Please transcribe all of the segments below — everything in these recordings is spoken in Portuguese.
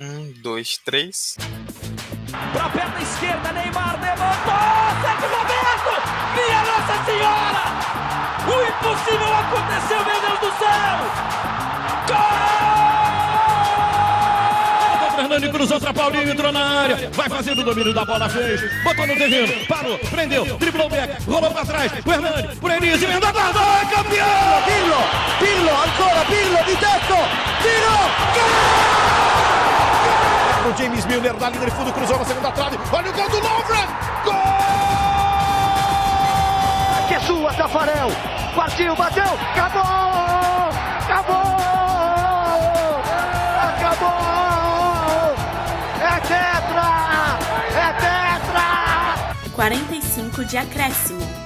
Um, dois, três. Pra perna esquerda, Neymar levantou! Sérgio Roberto! Minha Nossa Senhora! O impossível aconteceu, meu Deus do céu! Gol! Fernando cruzou pra Paulinho, entrou na área, vai fazendo o domínio da bola, fez, botou no terreno, parou, prendeu, driblou o back, rolou pra trás, o Hernani, por Enis, emenda guarda, é campeão! Pirlo, Pirlo, ancora Pirlo di tetto, tiro, O James Milner na linha de fundo, cruzou na segunda trave, olha o gol do Lovren, gol! Que é sua, Tafarel, partiu, bateu, acabou, acabou, acabou, é tetra, é tetra. 45 de acréscimo.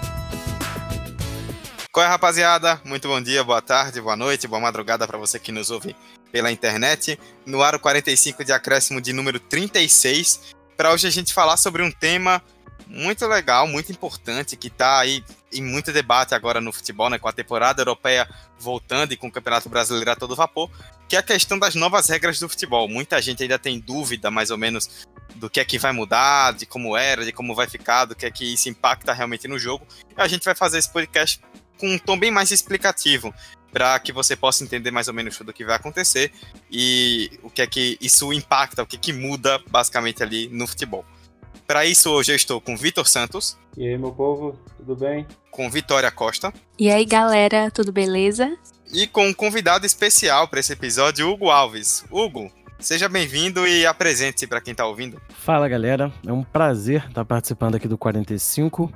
Qual é, rapaziada? Muito bom dia, boa tarde, boa noite, boa madrugada para você que nos ouve pela internet. No ar 45 de acréscimo de número 36. Para hoje a gente falar sobre um tema muito legal, muito importante, que está aí em muito debate agora no futebol, né, com a temporada europeia voltando e com o Campeonato Brasileiro a todo vapor, que é a questão das novas regras do futebol. Muita gente ainda tem dúvida, mais ou menos, do que é que vai mudar, de como era, de como vai ficar, do que é que isso impacta realmente no jogo. E a gente vai fazer esse podcast com um tom bem mais explicativo, para que você possa entender mais ou menos tudo o que vai acontecer e o que é que isso impacta, o que, que muda basicamente ali no futebol. Para isso, hoje eu estou com Vitor Santos. E aí, meu povo, tudo bem? Com Vitória Costa. E aí, galera, tudo beleza? E com um convidado especial para esse episódio, Hugo Alves. Hugo, seja bem-vindo e apresente-se para quem está ouvindo. Fala, galera. É um prazer estar participando aqui do 45.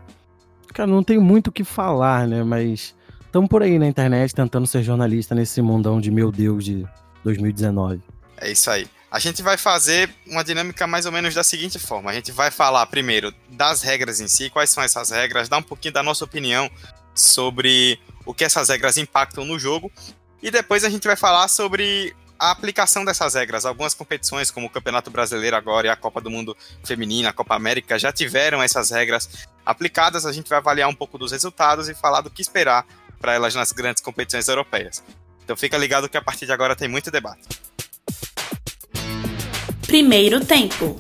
Cara, não tenho muito o que falar, né? Mas estamos por aí na internet tentando ser jornalista nesse mundão de meu Deus de 2019. É isso aí. A gente vai fazer uma dinâmica mais ou menos da seguinte forma: a gente vai falar primeiro das regras em si, quais são essas regras, dar um pouquinho da nossa opinião sobre o que essas regras impactam no jogo, e depois a gente vai falar sobre a aplicação dessas regras. Algumas competições, como o Campeonato Brasileiro agora e a Copa do Mundo Feminina, a Copa América, já tiveram essas regras aplicadas. A gente vai avaliar um pouco dos resultados e falar do que esperar para elas nas grandes competições europeias. Então fica ligado que a partir de agora tem muito debate. Primeiro tempo.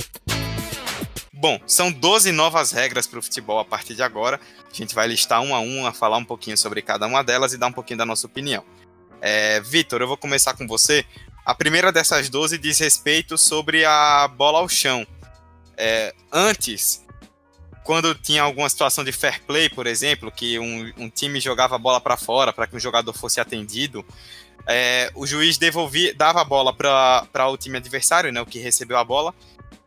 Bom, são 12 novas regras para o futebol a partir de agora. A gente vai listar uma a uma, falar um pouquinho sobre cada uma delas e dar um pouquinho da nossa opinião. É, Vitor, eu vou começar com você. A primeira dessas 12 diz respeito sobre a bola ao chão. É, antes, quando tinha alguma situação de fair play, por exemplo, que um, um time jogava a bola para fora para que um jogador fosse atendido, é, o juiz devolvia, dava a bola para o time adversário, né, o que recebeu a bola,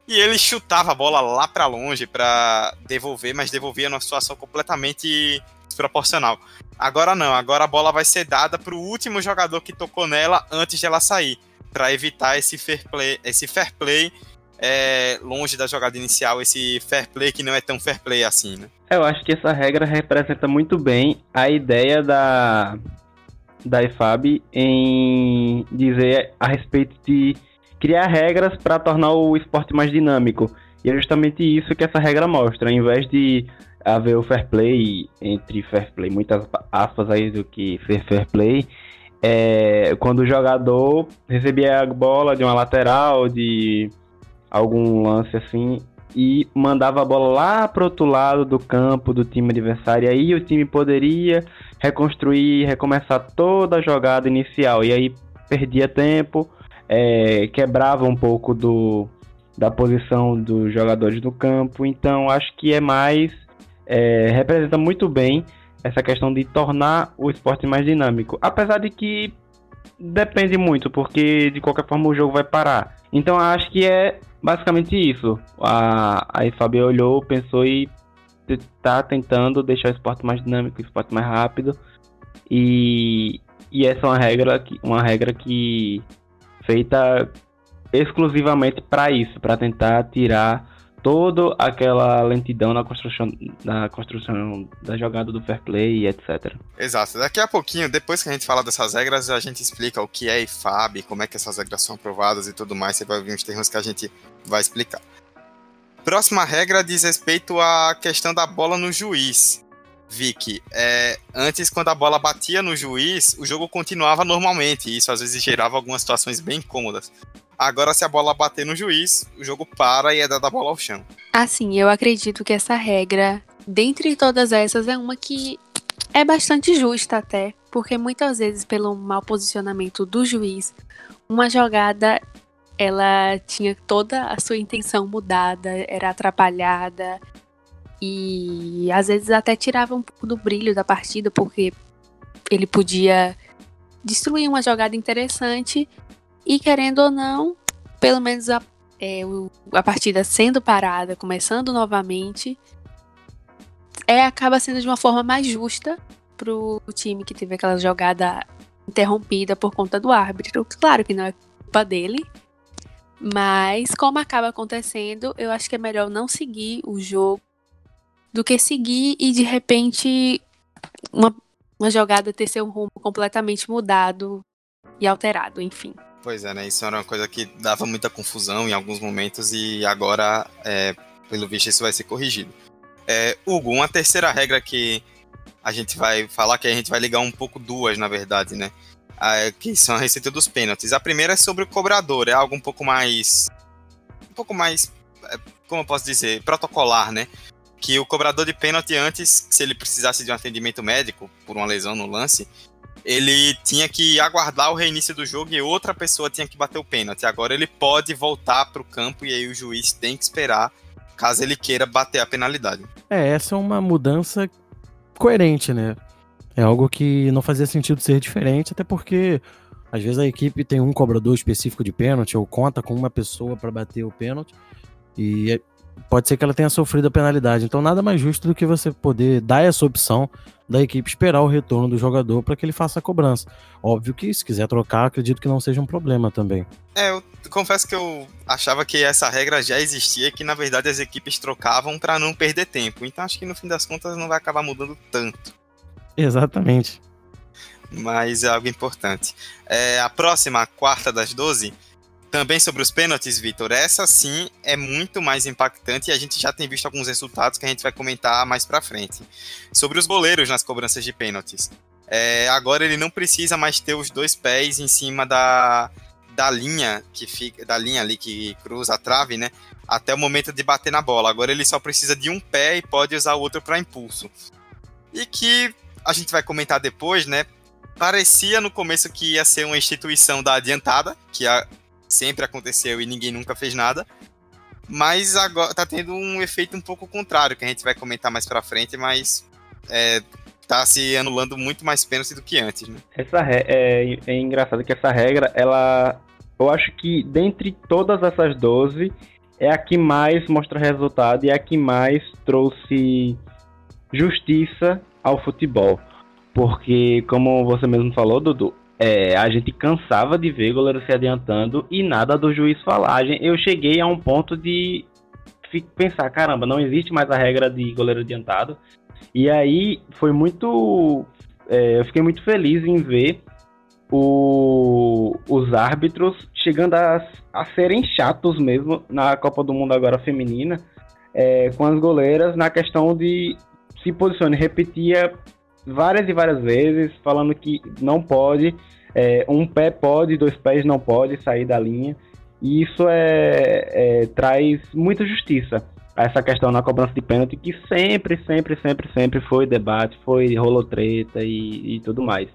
e ele chutava a bola lá para longe para devolver, mas devolvia numa situação completamente desproporcional. Agora não, agora a bola vai ser dada para o último jogador que tocou nela antes de ela sair, para evitar esse fair play, esse fair play é, longe da jogada inicial, esse fair play que não é tão fair play assim, né? Eu acho que essa regra representa muito bem a ideia da, da IFAB em dizer a respeito de criar regras para tornar o esporte mais dinâmico. E é justamente isso que essa regra mostra. Ao invés de haver o fair play, entre fair play, muitas aspas aí do que ser fair play, é, quando o jogador recebia a bola de uma lateral, de algum lance assim, e mandava a bola lá para outro lado do campo do time adversário. E aí o time poderia reconstruir, recomeçar toda a jogada inicial. E aí perdia tempo, é, quebrava um pouco do, da posição dos jogadores no campo. Então acho que é mais. É, representa muito bem essa questão de tornar o esporte mais dinâmico. Apesar de que depende muito, porque de qualquer forma o jogo vai parar. Então acho que é basicamente isso. A, a IFAB olhou, pensou e está tentando deixar o esporte mais dinâmico, o esporte mais rápido. E, e essa é uma regra que, uma regra que feita exclusivamente para isso, para tentar tirar toda aquela lentidão na construção, na construção da jogada do fair play etc. Exato. Daqui a pouquinho, depois que a gente fala dessas regras, a gente explica o que é IFAB, como é que essas regras são aprovadas e tudo mais. Você vai ouvir uns termos que a gente vai explicar. Próxima regra diz respeito à questão da bola no juiz. Vicky, é, antes quando a bola batia no juiz, o jogo continuava normalmente, e isso às vezes gerava algumas situações bem incômodas. Agora, se a bola bater no juiz, o jogo para e é dada a bola ao chão. Assim, eu acredito que essa regra, dentre todas essas, é uma que é bastante justa até, porque muitas vezes, pelo mau posicionamento do juiz, uma jogada ela tinha toda a sua intenção mudada, era atrapalhada e às vezes até tirava um pouco do brilho da partida, porque ele podia destruir uma jogada interessante e querendo ou não, pelo menos a, é, a partida sendo parada, começando novamente, é, acaba sendo de uma forma mais justa pro time que teve aquela jogada interrompida por conta do árbitro. Claro que não é culpa dele, mas como acaba acontecendo, eu acho que é melhor não seguir o jogo do que seguir e de repente uma, uma jogada ter seu rumo completamente mudado e alterado, enfim. Pois é, né? Isso era uma coisa que dava muita confusão em alguns momentos e agora, é, pelo visto, isso vai ser corrigido. É, Hugo, uma terceira regra que a gente vai falar, que a gente vai ligar um pouco duas, na verdade, né? Que são a receita dos pênaltis. A primeira é sobre o cobrador, é algo um pouco mais. Um pouco mais. É, como eu posso dizer? Protocolar, né? que o cobrador de pênalti antes, se ele precisasse de um atendimento médico por uma lesão no lance, ele tinha que aguardar o reinício do jogo e outra pessoa tinha que bater o pênalti. Agora ele pode voltar para o campo e aí o juiz tem que esperar caso ele queira bater a penalidade. É, essa é uma mudança coerente, né? É algo que não fazia sentido ser diferente, até porque às vezes a equipe tem um cobrador específico de pênalti ou conta com uma pessoa para bater o pênalti. E pode ser que ela tenha sofrido a penalidade. Então, nada mais justo do que você poder dar essa opção da equipe esperar o retorno do jogador para que ele faça a cobrança. Óbvio que, se quiser trocar, acredito que não seja um problema também. É, eu confesso que eu achava que essa regra já existia, que na verdade as equipes trocavam para não perder tempo. Então, acho que no fim das contas não vai acabar mudando tanto. Exatamente. Mas é algo importante. É, a próxima, a quarta das 12, também sobre os pênaltis, Vitor, essa sim é muito mais impactante e a gente já tem visto alguns resultados que a gente vai comentar mais pra frente. Sobre os goleiros nas cobranças de pênaltis. É, agora ele não precisa mais ter os dois pés em cima da, da linha que fica da linha ali que cruza a trave, né? Até o momento de bater na bola. Agora ele só precisa de um pé e pode usar o outro para impulso. E que a gente vai comentar depois, né? Parecia no começo que ia ser uma instituição da adiantada, que a, sempre aconteceu e ninguém nunca fez nada. Mas agora tá tendo um efeito um pouco contrário, que a gente vai comentar mais pra frente, mas é, tá se anulando muito mais pênalti do que antes, né? Essa é, é engraçado que essa regra, ela. Eu acho que dentre todas essas 12, é a que mais mostra resultado e é a que mais trouxe justiça ao futebol. Porque, como você mesmo falou, Dudu, é, a gente cansava de ver goleiro se adiantando e nada do juiz falar. Eu cheguei a um ponto de pensar, caramba, não existe mais a regra de goleiro adiantado. E aí foi muito. É, eu fiquei muito feliz em ver o, os árbitros chegando a, a serem chatos mesmo na Copa do Mundo agora feminina é, com as goleiras na questão de se posicionar. Repetia várias e várias vezes, falando que não pode, é, um pé pode, dois pés não pode sair da linha. E isso é, é, traz muita justiça a essa questão na cobrança de pênalti, que sempre, sempre, sempre, sempre foi debate, foi rolou treta e, e tudo mais.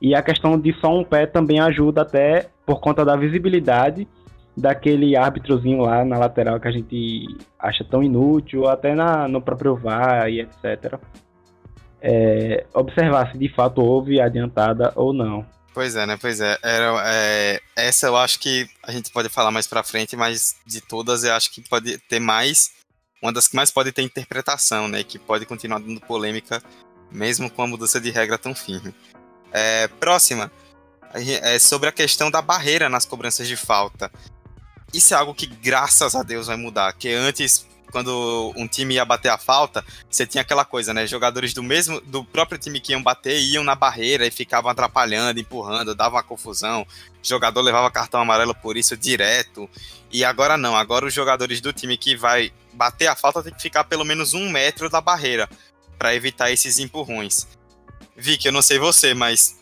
E a questão de só um pé também ajuda até por conta da visibilidade daquele árbitrozinho lá na lateral que a gente acha tão inútil, até na, no próprio VAR e etc é, observar se de fato houve adiantada ou não. Pois é, né? Pois é. Era, é. Essa eu acho que a gente pode falar mais pra frente, mas de todas eu acho que pode ter mais. Uma das que mais pode ter interpretação, né? Que pode continuar dando polêmica, mesmo com a mudança de regra tão firme. É, próxima. É sobre a questão da barreira nas cobranças de falta. Isso é algo que, graças a Deus, vai mudar. Que antes quando um time ia bater a falta, você tinha aquela coisa, né? Jogadores do mesmo, do próprio time que iam bater iam na barreira e ficavam atrapalhando, empurrando, dava uma confusão. O jogador levava cartão amarelo por isso direto. E agora não, agora os jogadores do time que vai bater a falta tem que ficar pelo menos um metro da barreira para evitar esses empurrões. Vicky, eu não sei você, mas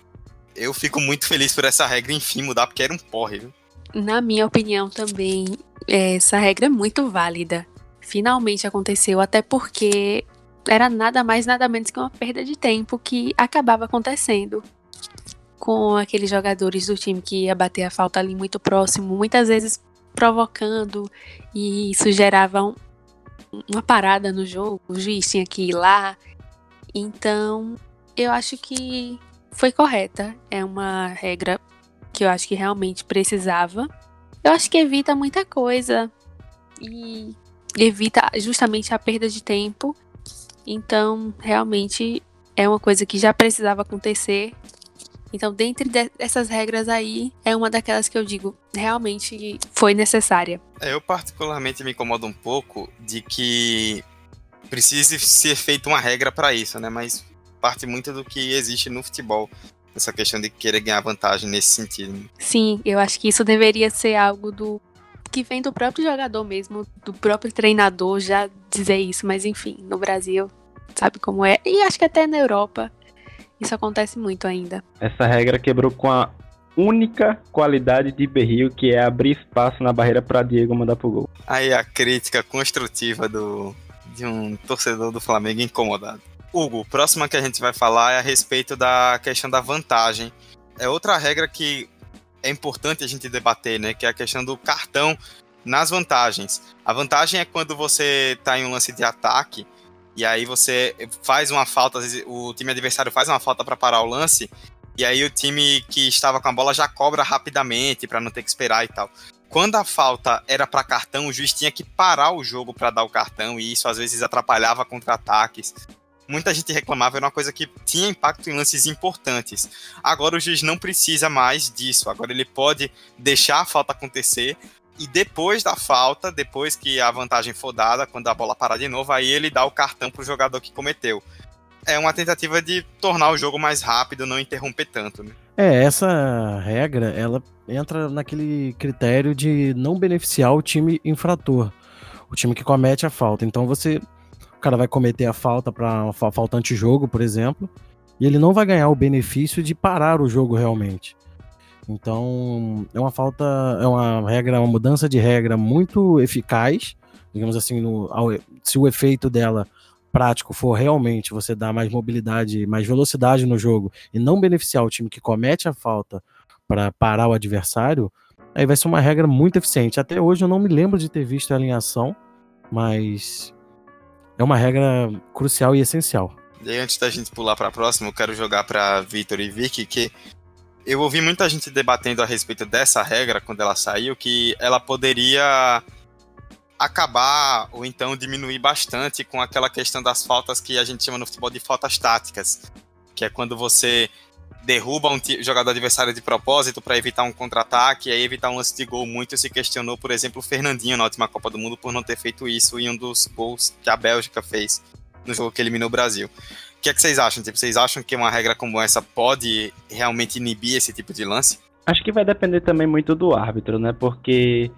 eu fico muito feliz por essa regra enfim mudar, porque era um porre, viu? na minha opinião também, essa regra é muito válida. Finalmente aconteceu, até porque era nada mais, nada menos que uma perda de tempo que acabava acontecendo com aqueles jogadores do time que ia bater a falta ali muito próximo, muitas vezes provocando, e isso gerava um, uma parada no jogo, o juiz tinha que ir lá. Então, eu acho que foi correta. É uma regra que eu acho que realmente precisava. Eu acho que evita muita coisa e evita justamente a perda de tempo. Então, realmente é uma coisa que já precisava acontecer. Então, dentre dessas regras aí, é uma daquelas que eu digo realmente foi necessária. É, eu particularmente me incomodo um pouco de que precise ser feita uma regra para isso, né? Mas parte muito do que existe no futebol. Essa questão de querer ganhar vantagem nesse sentido. Sim, eu acho que isso deveria ser algo do que vem do próprio jogador mesmo, do próprio treinador já dizer isso, mas enfim, no Brasil, sabe como é? E acho que até na Europa isso acontece muito ainda. Essa regra quebrou com a única qualidade de Berrio, que é abrir espaço na barreira para Diego mandar pro gol. Aí a crítica construtiva do, de um torcedor do Flamengo incomodado. Hugo, próxima que a gente vai falar é a respeito da questão da vantagem. É outra regra que é importante a gente debater, né? Que é a questão do cartão nas vantagens. A vantagem é quando você está em um lance de ataque e aí você faz uma falta, o time adversário faz uma falta para parar o lance e aí o time que estava com a bola já cobra rapidamente para não ter que esperar e tal. Quando a falta era para cartão, o juiz tinha que parar o jogo para dar o cartão e isso às vezes atrapalhava contra-ataques. Muita gente reclamava, era uma coisa que tinha impacto em lances importantes. Agora o juiz não precisa mais disso. Agora ele pode deixar a falta acontecer e depois da falta, depois que a vantagem for dada, quando a bola parar de novo, aí ele dá o cartão para o jogador que cometeu é uma tentativa de tornar o jogo mais rápido, não interromper tanto, né? É, essa regra, ela entra naquele critério de não beneficiar o time infrator, o time que comete a falta. Então você, cara vai cometer a falta para faltante jogo, por exemplo, e ele não vai ganhar o benefício de parar o jogo realmente. Então, é uma falta, é uma regra, uma mudança de regra muito eficaz, digamos assim, no, ao, se o efeito dela prático for realmente você dar mais mobilidade, mais velocidade no jogo e não beneficiar o time que comete a falta para parar o adversário, aí vai ser uma regra muito eficiente. Até hoje eu não me lembro de ter visto ela em ação, mas é uma regra crucial e essencial. E aí, antes da gente pular para a próxima, eu quero jogar para Vitor e Vicky que eu ouvi muita gente debatendo a respeito dessa regra quando ela saiu, que ela poderia acabar ou então diminuir bastante com aquela questão das faltas que a gente chama no futebol de faltas táticas, que é quando você derruba um jogador adversário de propósito para evitar um contra-ataque aí evitar um lance de gol. Muito se questionou, por exemplo, o Fernandinho na última Copa do Mundo por não ter feito isso em um dos gols que a Bélgica fez no jogo que eliminou o Brasil. O que é que vocês acham? Tipo, vocês acham que uma regra como essa pode realmente inibir esse tipo de lance? Acho que vai depender também muito do árbitro, né? Porque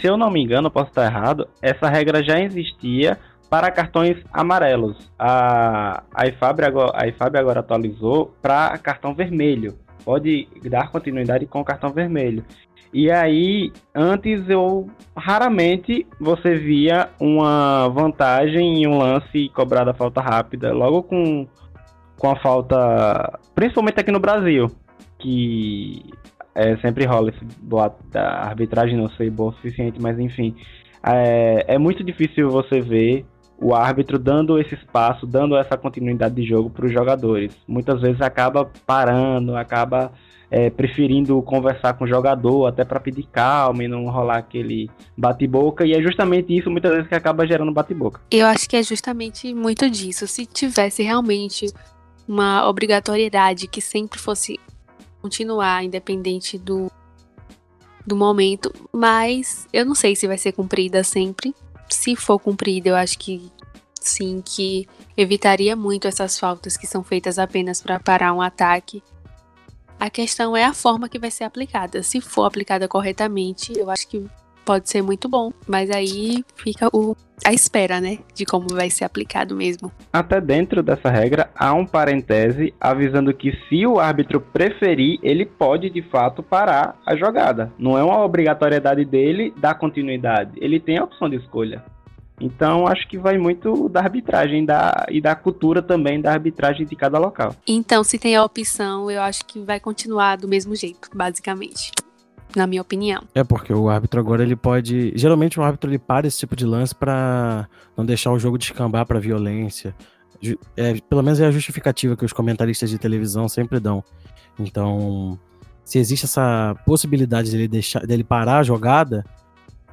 se eu não me engano, posso estar errado, essa regra já existia para cartões amarelos. A, IFAB, agora, a IFAB agora atualizou para cartão vermelho. Pode dar continuidade com o cartão vermelho. E aí, antes eu raramente você via uma vantagem em um lance cobrada falta rápida, logo com, com a falta, principalmente aqui no Brasil, que é, sempre rola esse boato da arbitragem não ser boa o suficiente, mas enfim. É, é muito difícil você ver o árbitro dando esse espaço, dando essa continuidade de jogo para os jogadores. Muitas vezes acaba parando, acaba é, preferindo conversar com o jogador até para pedir calma e não rolar aquele bate-boca. E é justamente isso muitas vezes que acaba gerando bate-boca. Eu acho que é justamente muito disso. Se tivesse realmente uma obrigatoriedade que sempre fosse continuar, independente do, do momento. Mas eu não sei se vai ser cumprida sempre. Se for cumprida, eu acho que sim, que evitaria muito essas faltas que são feitas apenas para parar um ataque. A questão é a forma que vai ser aplicada. Se for aplicada corretamente, eu acho que pode ser muito bom. Mas aí fica o, a espera, né? De como vai ser aplicado mesmo. Até dentro dessa regra, há um parêntese avisando que se o árbitro preferir, ele pode de fato parar a jogada. Não é uma obrigatoriedade dele dar continuidade. Ele tem a opção de escolha. Então, acho que vai muito da arbitragem da, e da cultura também da arbitragem de cada local. Então, se tem a opção, eu acho que vai continuar do mesmo jeito, basicamente. Na minha opinião. É porque o árbitro agora ele pode. Geralmente o árbitro ele para esse tipo de lance para não deixar o jogo descambar para violência. É, pelo menos é a justificativa que os comentaristas de televisão sempre dão. Então, se existe essa possibilidade dele, deixar, dele parar a jogada,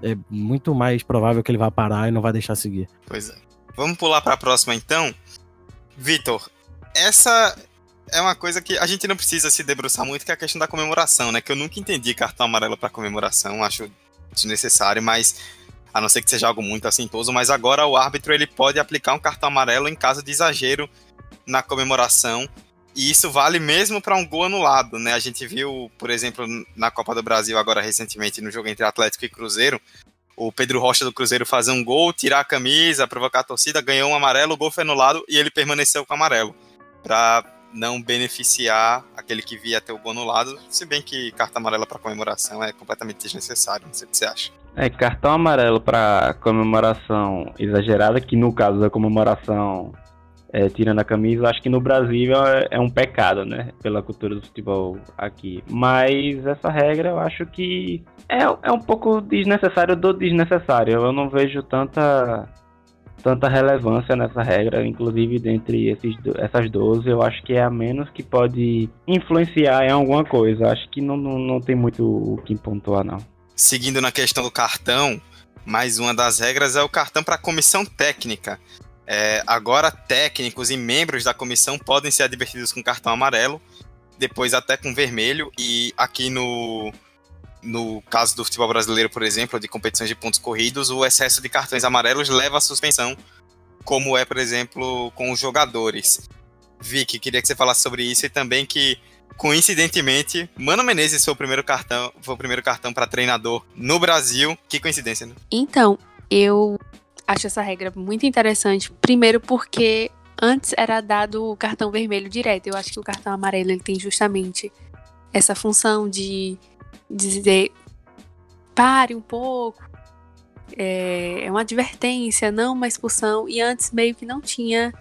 é muito mais provável que ele vá parar e não vai deixar seguir. Pois é. Vamos pular para a próxima então. Vitor, essa é uma coisa que a gente não precisa se debruçar muito, que é a questão da comemoração, né? Que eu nunca entendi cartão amarelo para comemoração, acho desnecessário, mas a não ser que seja algo muito assintoso, mas agora o árbitro ele pode aplicar um cartão amarelo em caso de exagero na comemoração e isso vale mesmo para um gol anulado, né? A gente viu, por exemplo, na Copa do Brasil agora recentemente no jogo entre Atlético e Cruzeiro, o Pedro Rocha do Cruzeiro fazer um gol, tirar a camisa, provocar a torcida, ganhou um amarelo, o gol foi anulado e ele permaneceu com o amarelo para não beneficiar aquele que via ter o gol anulado, se bem que carta amarela para comemoração é completamente desnecessário, não sei o que você acha. É, cartão amarelo para comemoração exagerada, que no caso da comemoração é, tirando a camisa, acho que no Brasil é, é, um pecado, né? Pela cultura do futebol aqui. Mas essa regra eu acho que é, é um pouco desnecessário do desnecessário. Eu não vejo tanta tanta relevância nessa regra, inclusive dentre esses, essas 12, eu acho que é a menos que pode influenciar em alguma coisa. Acho que não, não, não tem muito o que pontuar, não. Seguindo na questão do cartão, mais uma das regras é o cartão para comissão técnica. É, agora, técnicos e membros da comissão podem ser advertidos com cartão amarelo, depois até com vermelho, e aqui no, no caso do futebol brasileiro, por exemplo, de competições de pontos corridos, o excesso de cartões amarelos leva à suspensão, como é, por exemplo, com os jogadores. Vicky, queria que você falasse sobre isso e também que, coincidentemente, Mano Menezes foi o primeiro cartão, foi o primeiro cartão para treinador no Brasil. Que coincidência, né? Então, eu acho essa regra muito interessante. Primeiro porque antes era dado o cartão vermelho direto. Eu acho que o cartão amarelo ele tem justamente essa função de dizer pare um pouco. É, é uma advertência, não uma expulsão. E antes meio que não tinha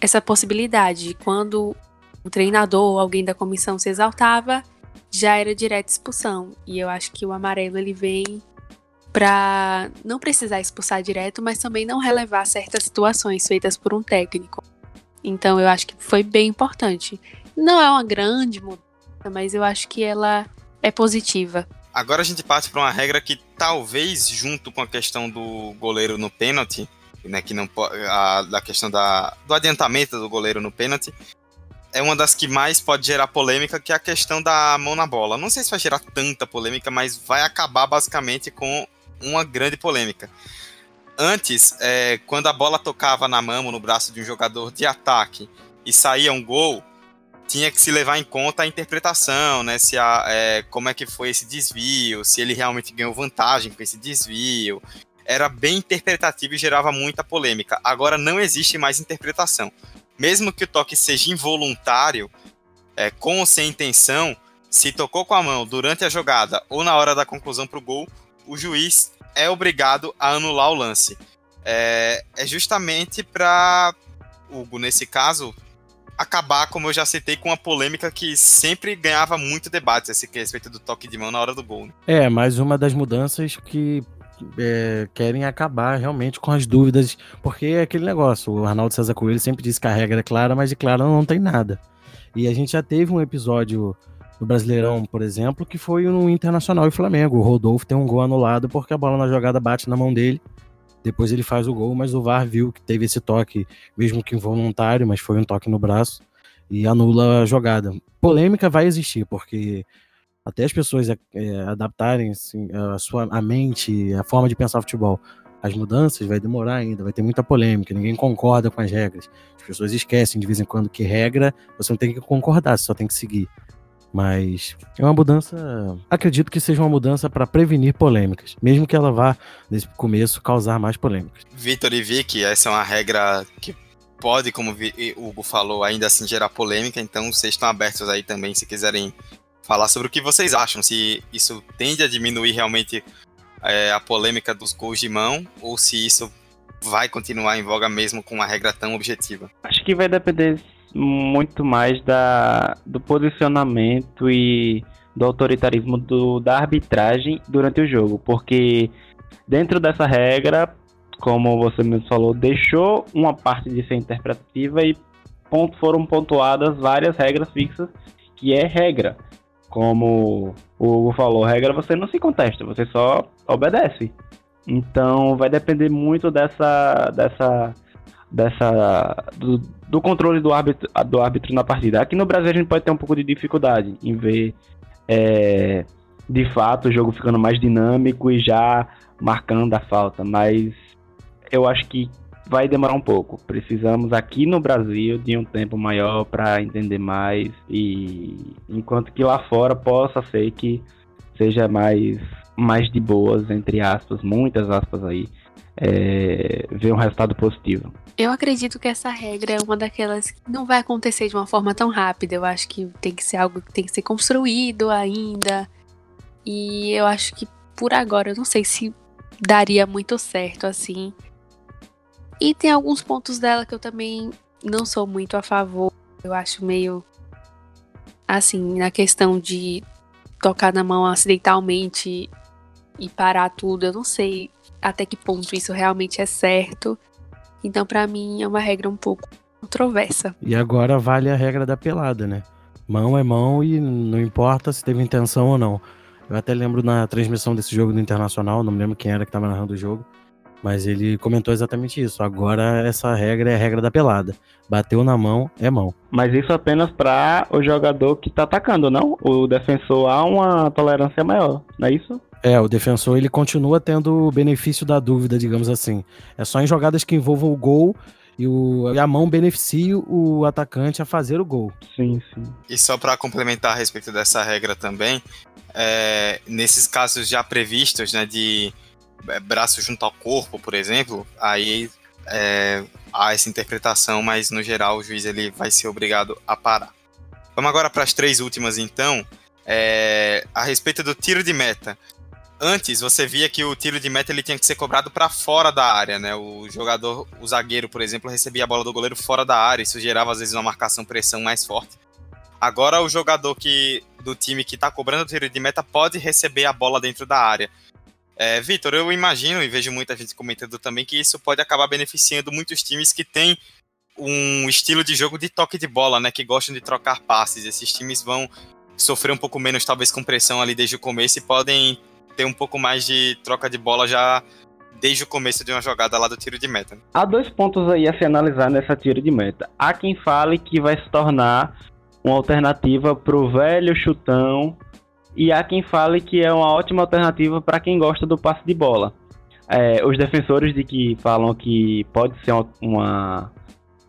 essa possibilidade. Quando o treinador ou alguém da comissão se exaltava, já era direta expulsão. E eu acho que o amarelo ele vem para não precisar expulsar direto, mas também não relevar certas situações feitas por um técnico. Então eu acho que foi bem importante. Não é uma grande mudança, mas eu acho que ela é positiva. Agora a gente parte para uma regra que talvez junto com a questão do goleiro no pênalti, né, que não a, da questão da, do adiantamento do goleiro no pênalti, é uma das que mais pode gerar polêmica, que é a questão da mão na bola. Não sei se vai gerar tanta polêmica, mas vai acabar basicamente com uma grande polêmica. Antes, é, quando a bola tocava na mão, no braço de um jogador de ataque e saía um gol, tinha que se levar em conta a interpretação, né? Se a, é, como é que foi esse desvio, se ele realmente ganhou vantagem com esse desvio. Era bem interpretativo e gerava muita polêmica. Agora não existe mais interpretação. Mesmo que o toque seja involuntário, é, com ou sem intenção, se tocou com a mão durante a jogada ou na hora da conclusão para o gol, o juiz é obrigado a anular o lance. É, é justamente para, Hugo, nesse caso, acabar, como eu já citei, com uma polêmica que sempre ganhava muito debate esse a respeito do toque de mão na hora do gol. Né? É, mais uma das mudanças que é, querem acabar realmente com as dúvidas, porque é aquele negócio, o Arnaldo César Coelho sempre disse que a regra é clara, mas de clara não tem nada. E a gente já teve um episódio no Brasileirão, por exemplo, que foi no Internacional e Flamengo. O Rodolfo tem um gol anulado porque a bola na jogada bate na mão dele. Depois ele faz o gol, mas o VAR viu que teve esse toque, mesmo que involuntário, mas foi um toque no braço e anula a jogada. Polêmica vai existir, porque até as pessoas é, adaptarem assim, a sua a mente, a forma de pensar futebol, as mudanças vai demorar ainda, vai ter muita polêmica, ninguém concorda com as regras. As pessoas esquecem de vez em quando que regra você não tem que concordar, você só tem que seguir. Mas é uma mudança. Acredito que seja uma mudança para prevenir polêmicas, mesmo que ela vá, nesse começo, causar mais polêmicas. Vitor e Vicky, essa é uma regra que pode, como o Hugo falou, ainda assim gerar polêmica, então vocês estão abertos aí também se quiserem falar sobre o que vocês acham, se isso tende a diminuir realmente é, a polêmica dos gols de mão ou se isso vai continuar em voga mesmo com uma regra tão objetiva. Acho que vai depender muito mais da, do posicionamento e do autoritarismo do, da arbitragem durante o jogo, porque dentro dessa regra, como você mesmo falou, deixou uma parte de ser interpretativa e ponto, foram pontuadas várias regras fixas, que é regra. Como o Hugo falou, regra você não se contesta, você só obedece. Então vai depender muito dessa dessa dessa do, do, controle do árbitro, do árbitro na partida. Aqui no Brasil a gente pode ter um pouco de dificuldade em ver é, de fato o jogo ficando mais dinâmico e já marcando a falta, mas eu acho que vai demorar um pouco. Precisamos aqui no Brasil de um tempo maior para entender mais e enquanto que lá fora possa ser que seja mais mais de boas entre aspas, muitas aspas aí, é, ver um resultado positivo. Eu acredito que essa regra é uma daquelas que não vai acontecer de uma forma tão rápida. Eu acho que tem que ser algo que tem que ser construído ainda. E eu acho que por agora eu não sei se daria muito certo assim. E tem alguns pontos dela que eu também não sou muito a favor. Eu acho meio assim, na questão de tocar na mão acidentalmente e parar tudo. Eu não sei até que ponto isso realmente é certo. Então, para mim, é uma regra um pouco controversa. E agora vale a regra da pelada, né? Mão é mão e não importa se teve intenção ou não. Eu até lembro na transmissão desse jogo do Internacional, não me lembro quem era que estava narrando o jogo, mas ele comentou exatamente isso. Agora essa regra é a regra da pelada. Bateu na mão, é mão. Mas isso apenas para o jogador que tá atacando, não? O defensor há uma tolerância maior, não é isso? É, o defensor ele continua tendo o benefício da dúvida, digamos assim. É só em jogadas que envolvam o gol e, o, e a mão beneficia o atacante a fazer o gol. Sim, sim. E só para complementar a respeito dessa regra também, é, nesses casos já previstos, né, de é, braço junto ao corpo, por exemplo, aí é, há essa interpretação, mas no geral o juiz ele vai ser obrigado a parar. Vamos agora para as três últimas então. É, a respeito do tiro de meta. Antes você via que o tiro de meta ele tinha que ser cobrado para fora da área, né? O jogador, o zagueiro, por exemplo, recebia a bola do goleiro fora da área, isso gerava às vezes uma marcação pressão mais forte. Agora o jogador que do time que está cobrando o tiro de meta pode receber a bola dentro da área. É, Vitor, eu imagino e vejo muita gente comentando também que isso pode acabar beneficiando muitos times que têm um estilo de jogo de toque de bola, né? Que gostam de trocar passes. Esses times vão sofrer um pouco menos, talvez, com pressão ali desde o começo e podem ter um pouco mais de troca de bola já desde o começo de uma jogada lá do tiro de meta. Há dois pontos aí a se analisar nessa tiro de meta. Há quem fale que vai se tornar uma alternativa pro velho chutão e há quem fale que é uma ótima alternativa para quem gosta do passe de bola. É, os defensores de que falam que pode ser uma,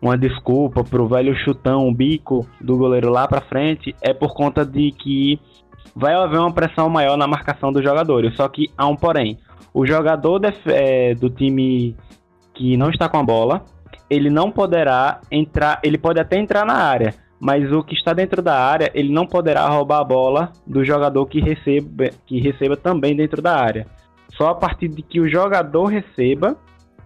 uma, desculpa para o velho chutão, o bico do goleiro lá para frente, é por conta de que vai haver uma pressão maior na marcação dos jogadores. Só que há um porém. O jogador é, do time que não está com a bola, ele não poderá entrar, ele pode até entrar na área, mas o que está dentro da área, ele não poderá roubar a bola do jogador que receba, que receba também dentro da área. Só a partir de que o jogador receba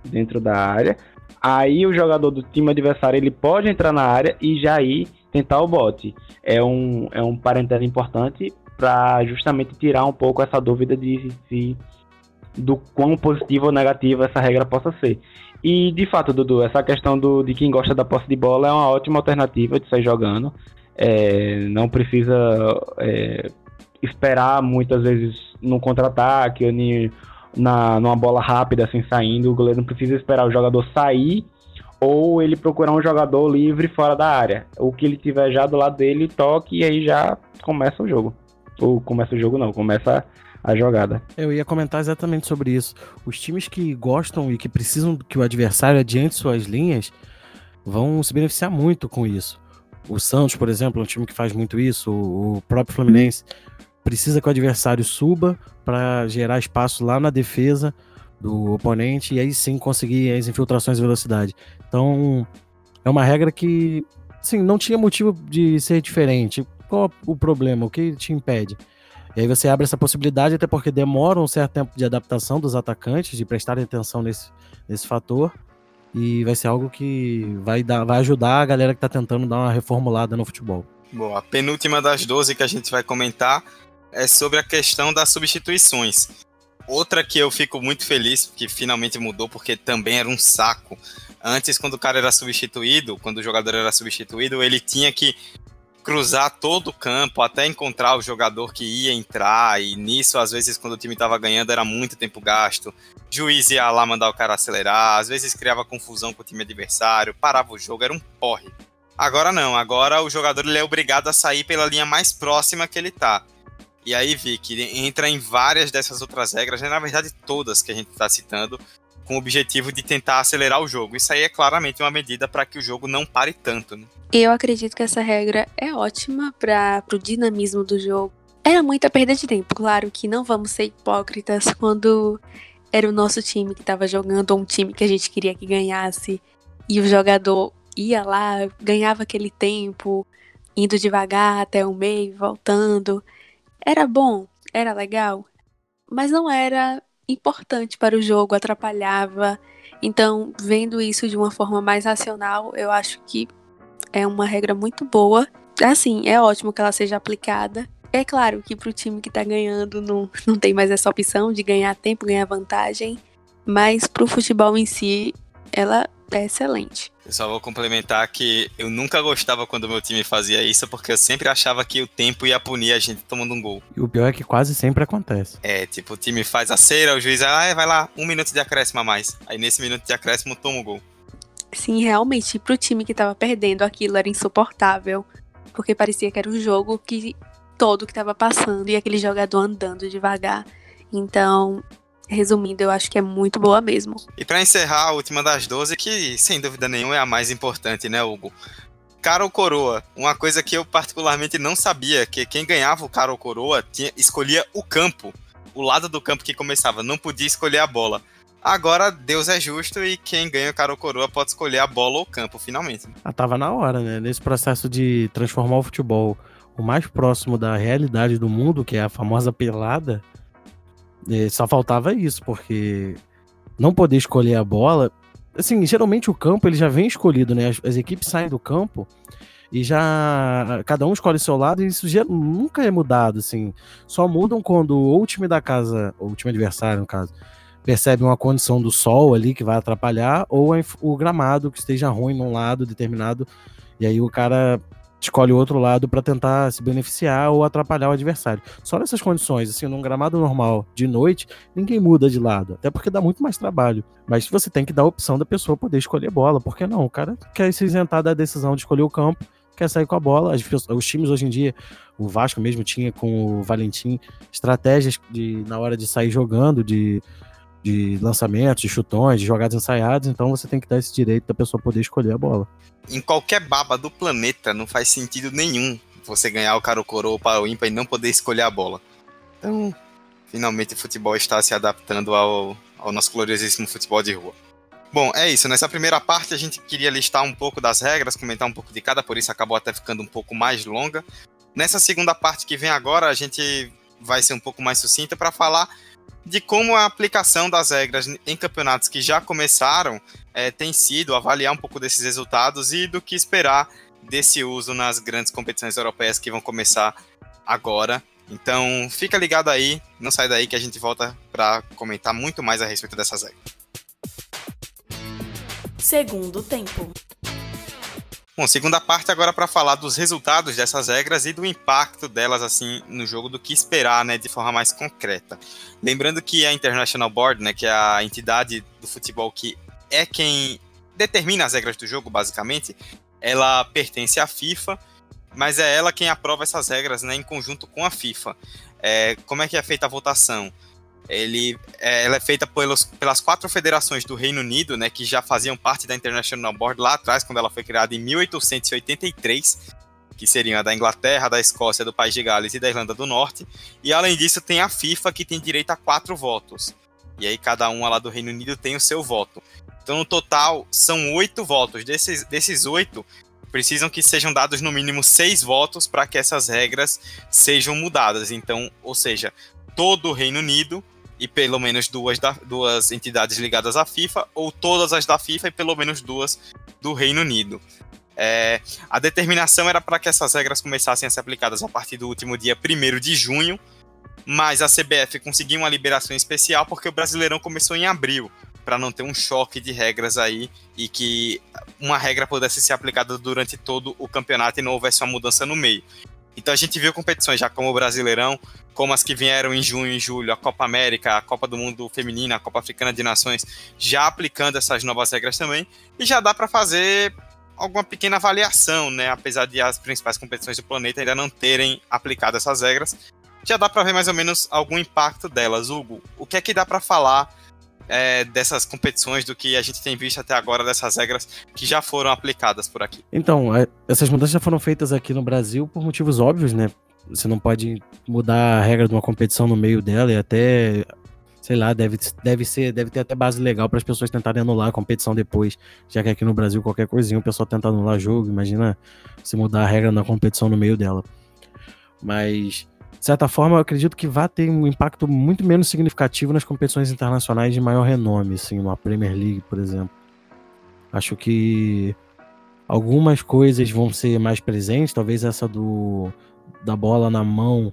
dentro da área, aí o jogador do time adversário ele pode entrar na área e já ir tentar o bote. É um, é um parentesco importante para justamente tirar um pouco essa dúvida de se do quão positiva ou negativa essa regra possa ser. E de fato, Dudu, essa questão do, de quem gosta da posse de bola é uma ótima alternativa de sair jogando. É, não precisa é, esperar muitas vezes no contra-ataque ou na, numa bola rápida assim saindo. O goleiro não precisa esperar o jogador sair ou ele procurar um jogador livre fora da área. O que ele tiver já do lado dele, toque e aí já começa o jogo. Ou começa o jogo não, começa a jogada. Eu ia comentar exatamente sobre isso. Os times que gostam e que precisam que o adversário adiante suas linhas vão se beneficiar muito com isso. o Santos, por exemplo, é um time que faz muito isso, o próprio Fluminense precisa que o adversário suba para gerar espaço lá na defesa do oponente e aí sim conseguir as infiltrações e velocidade. Então, é uma regra que, sim, não tinha motivo de ser diferente. Qual o problema? O que te impede? E aí você abre essa possibilidade, até porque demora um certo tempo de adaptação dos atacantes, de prestar atenção nesse, nesse fator. E vai ser algo que vai, dar, vai ajudar a galera que está tentando dar uma reformulada no futebol. Bom, a penúltima das 12 que a gente vai comentar é sobre a questão das substituições. Outra que eu fico muito feliz que finalmente mudou, porque também era um saco. Antes, quando o cara era substituído, quando o jogador era substituído, ele tinha que cruzar todo o campo até encontrar o jogador que ia entrar, e nisso, às vezes, quando o time estava ganhando, era muito tempo gasto. Juiz ia lá mandar o cara acelerar, às vezes criava confusão com o time adversário, parava o jogo, era um porre. Agora não, agora o jogador ele é obrigado a sair pela linha mais próxima que ele tá. E aí, Vic, entra em várias dessas outras regras, né? na verdade todas que a gente está citando, com o objetivo de tentar acelerar o jogo. Isso aí é claramente uma medida para que o jogo não pare tanto. Né? Eu acredito que essa regra é ótima para o dinamismo do jogo. Era muita perda de tempo, claro que não vamos ser hipócritas quando era o nosso time que estava jogando ou um time que a gente queria que ganhasse e o jogador ia lá, ganhava aquele tempo, indo devagar até o meio, voltando. Era bom, era legal, mas não era importante para o jogo, atrapalhava. Então, vendo isso de uma forma mais racional, eu acho que é uma regra muito boa. Assim, é ótimo que ela seja aplicada. É claro que para o time que está ganhando não, não tem mais essa opção de ganhar tempo, ganhar vantagem, mas para o futebol em si, ela é excelente. Eu só vou complementar que eu nunca gostava quando meu time fazia isso, porque eu sempre achava que o tempo ia punir a gente tomando um gol. E o pior é que quase sempre acontece. É, tipo, o time faz a cera, o juiz ah, vai lá, um minuto de acréscimo a mais. Aí nesse minuto de acréscimo toma o um gol. Sim, realmente, pro time que tava perdendo, aquilo era insuportável. Porque parecia que era o jogo que todo que tava passando e aquele jogador andando devagar. Então, resumindo, eu acho que é muito boa mesmo. E para encerrar, a última das 12, que sem dúvida nenhuma é a mais importante, né, Hugo? Cara ou coroa? Uma coisa que eu particularmente não sabia, que quem ganhava o cara ou coroa tinha, escolhia o campo, o lado do campo que começava, não podia escolher a bola. Agora Deus é justo e quem ganha o cara ou coroa pode escolher a bola ou o campo, finalmente. Ah, tava na hora, né? Nesse processo de transformar o futebol o mais próximo da realidade do mundo, que é a famosa pelada, é, só faltava isso, porque não poder escolher a bola. Assim, geralmente o campo ele já vem escolhido, né? As, as equipes saem do campo e já cada um escolhe seu lado e isso já nunca é mudado, assim. Só mudam quando o time da casa, o time adversário, no caso, percebe uma condição do sol ali que vai atrapalhar, ou o gramado que esteja ruim num lado determinado, e aí o cara escolhe o outro lado para tentar se beneficiar ou atrapalhar o adversário. Só nessas condições, assim, num gramado normal de noite, ninguém muda de lado, até porque dá muito mais trabalho. Mas você tem que dar a opção da pessoa poder escolher bola, porque não? O cara quer se isentar da decisão de escolher o campo, quer sair com a bola. Os times hoje em dia, o Vasco mesmo tinha com o Valentim estratégias de na hora de sair jogando, de de lançamentos, de chutões, de jogadas ensaiadas, então você tem que dar esse direito da pessoa poder escolher a bola. Em qualquer baba do planeta não faz sentido nenhum você ganhar o cara coroa para o ímpar e não poder escolher a bola. Então, finalmente o futebol está se adaptando ao, ao nosso gloriosíssimo futebol de rua. Bom, é isso. Nessa primeira parte a gente queria listar um pouco das regras, comentar um pouco de cada, por isso acabou até ficando um pouco mais longa. Nessa segunda parte que vem agora, a gente vai ser um pouco mais sucinta para falar de como a aplicação das regras em campeonatos que já começaram é, tem sido, avaliar um pouco desses resultados e do que esperar desse uso nas grandes competições europeias que vão começar agora. Então, fica ligado aí, não sai daí que a gente volta para comentar muito mais a respeito dessas regras. Segundo tempo. Bom, segunda parte agora para falar dos resultados dessas regras e do impacto delas assim no jogo, do que esperar, né, de forma mais concreta. Lembrando que a International Board, né, que é a entidade do futebol que é quem determina as regras do jogo, basicamente, ela pertence à FIFA, mas é ela quem aprova essas regras, né, em conjunto com a FIFA. É, como é que é feita a votação? Ele, é, ela é feita pelos, pelas quatro federações do Reino Unido, né, que já faziam parte da International Board lá atrás, quando ela foi criada em 1883, que seriam a da Inglaterra, da Escócia, do País de Gales e da Irlanda do Norte. E além disso, tem a FIFA, que tem direito a quatro votos. E aí cada uma lá do Reino Unido tem o seu voto. Então, no total, são oito votos. Desses, desses oito, precisam que sejam dados no mínimo seis votos para que essas regras sejam mudadas. Então, ou seja, todo o Reino Unido e pelo menos duas, da, duas entidades ligadas à FIFA, ou todas as da FIFA e pelo menos duas do Reino Unido. É, a determinação era para que essas regras começassem a ser aplicadas a partir do último dia 1 de junho, mas a CBF conseguiu uma liberação especial porque o Brasileirão começou em abril, para não ter um choque de regras aí e que uma regra pudesse ser aplicada durante todo o campeonato e não houvesse uma mudança no meio. Então a gente viu competições já como o Brasileirão, como as que vieram em junho e julho, a Copa América, a Copa do Mundo Feminina, a Copa Africana de Nações, já aplicando essas novas regras também, e já dá para fazer alguma pequena avaliação, né? Apesar de as principais competições do planeta ainda não terem aplicado essas regras, já dá para ver mais ou menos algum impacto delas. Hugo, o que é que dá para falar é, dessas competições do que a gente tem visto até agora dessas regras que já foram aplicadas por aqui? Então, é, essas mudanças já foram feitas aqui no Brasil por motivos óbvios, né? Você não pode mudar a regra de uma competição no meio dela e até, sei lá, deve, deve ser, deve ter até base legal para as pessoas tentarem anular a competição depois, já que aqui no Brasil qualquer coisinha o pessoal tenta anular jogo, imagina se mudar a regra na competição no meio dela. Mas de certa forma, eu acredito que vai ter um impacto muito menos significativo nas competições internacionais de maior renome, assim, uma Premier League, por exemplo. Acho que algumas coisas vão ser mais presentes, talvez essa do da bola na mão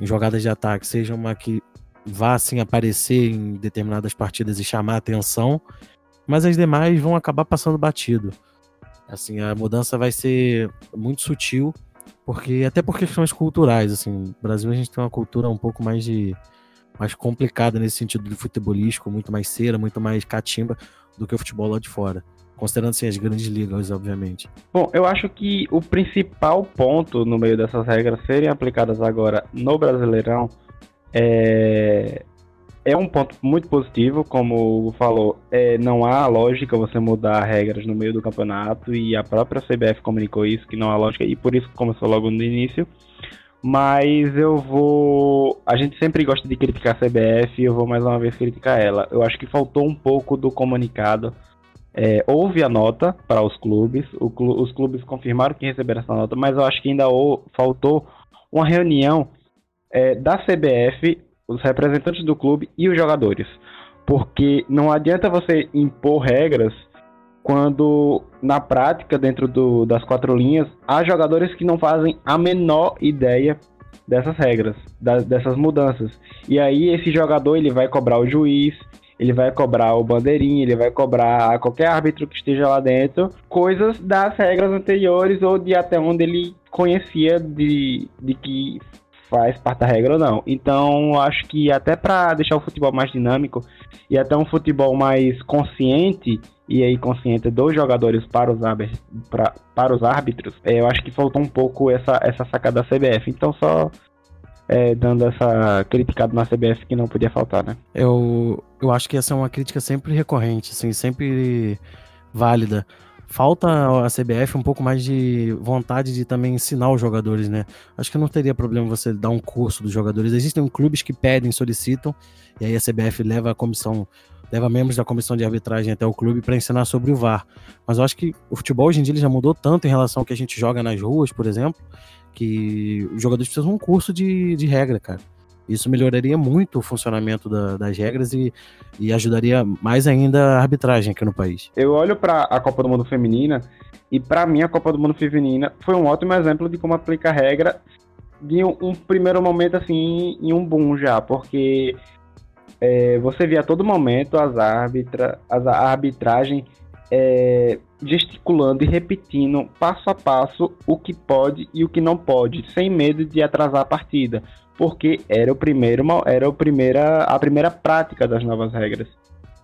em jogadas de ataque seja uma que vá assim aparecer em determinadas partidas e chamar atenção, mas as demais vão acabar passando batido. Assim, a mudança vai ser muito sutil, porque até por questões culturais, assim, no Brasil a gente tem uma cultura um pouco mais de mais complicada nesse sentido do futebolístico, muito mais cera, muito mais catimba do que o futebol lá de fora. Considerando assim, as grandes ligas, obviamente. Bom, eu acho que o principal ponto no meio dessas regras serem aplicadas agora no Brasileirão é, é um ponto muito positivo, como o Hugo falou, é, não há lógica você mudar regras no meio do campeonato e a própria CBF comunicou isso, que não há lógica, e por isso começou logo no início. Mas eu vou. A gente sempre gosta de criticar a CBF e eu vou mais uma vez criticar ela. Eu acho que faltou um pouco do comunicado é, houve a nota para os clubes, clu os clubes confirmaram que receberam essa nota, mas eu acho que ainda faltou uma reunião é, da CBF, os representantes do clube e os jogadores. Porque não adianta você impor regras quando, na prática, dentro do, das quatro linhas, há jogadores que não fazem a menor ideia dessas regras, dessas mudanças. E aí esse jogador ele vai cobrar o juiz, ele vai cobrar o bandeirinha, ele vai cobrar qualquer árbitro que esteja lá dentro coisas das regras anteriores ou de até onde ele conhecia de, de que faz parte da regra ou não. Então, acho que até para deixar o futebol mais dinâmico e até um futebol mais consciente e aí consciente dos jogadores para os, árbitros, para, para os árbitros, é, eu acho que faltou um pouco essa, essa sacada da CBF. Então, só é, dando essa criticada na CBF que não podia faltar, né? Eu, eu acho que essa é uma crítica sempre recorrente, assim, sempre válida. Falta a CBF um pouco mais de vontade de também ensinar os jogadores, né? Acho que não teria problema você dar um curso dos jogadores. Existem clubes que pedem, solicitam, e aí a CBF leva a comissão, leva membros da comissão de arbitragem até o clube para ensinar sobre o VAR. Mas eu acho que o futebol hoje em dia já mudou tanto em relação ao que a gente joga nas ruas, por exemplo, que os jogadores precisam de um curso de, de regra, cara. Isso melhoraria muito o funcionamento da, das regras e, e ajudaria mais ainda a arbitragem aqui no país. Eu olho para a Copa do Mundo Feminina e para mim a Copa do Mundo Feminina foi um ótimo exemplo de como aplicar regra de um, um primeiro momento assim em um boom já, porque é, você via a todo momento as arbitra, as, a arbitragem é, gesticulando e repetindo passo a passo o que pode e o que não pode, sem medo de atrasar a partida, porque era o primeiro, era o primeira, a primeira prática das novas regras.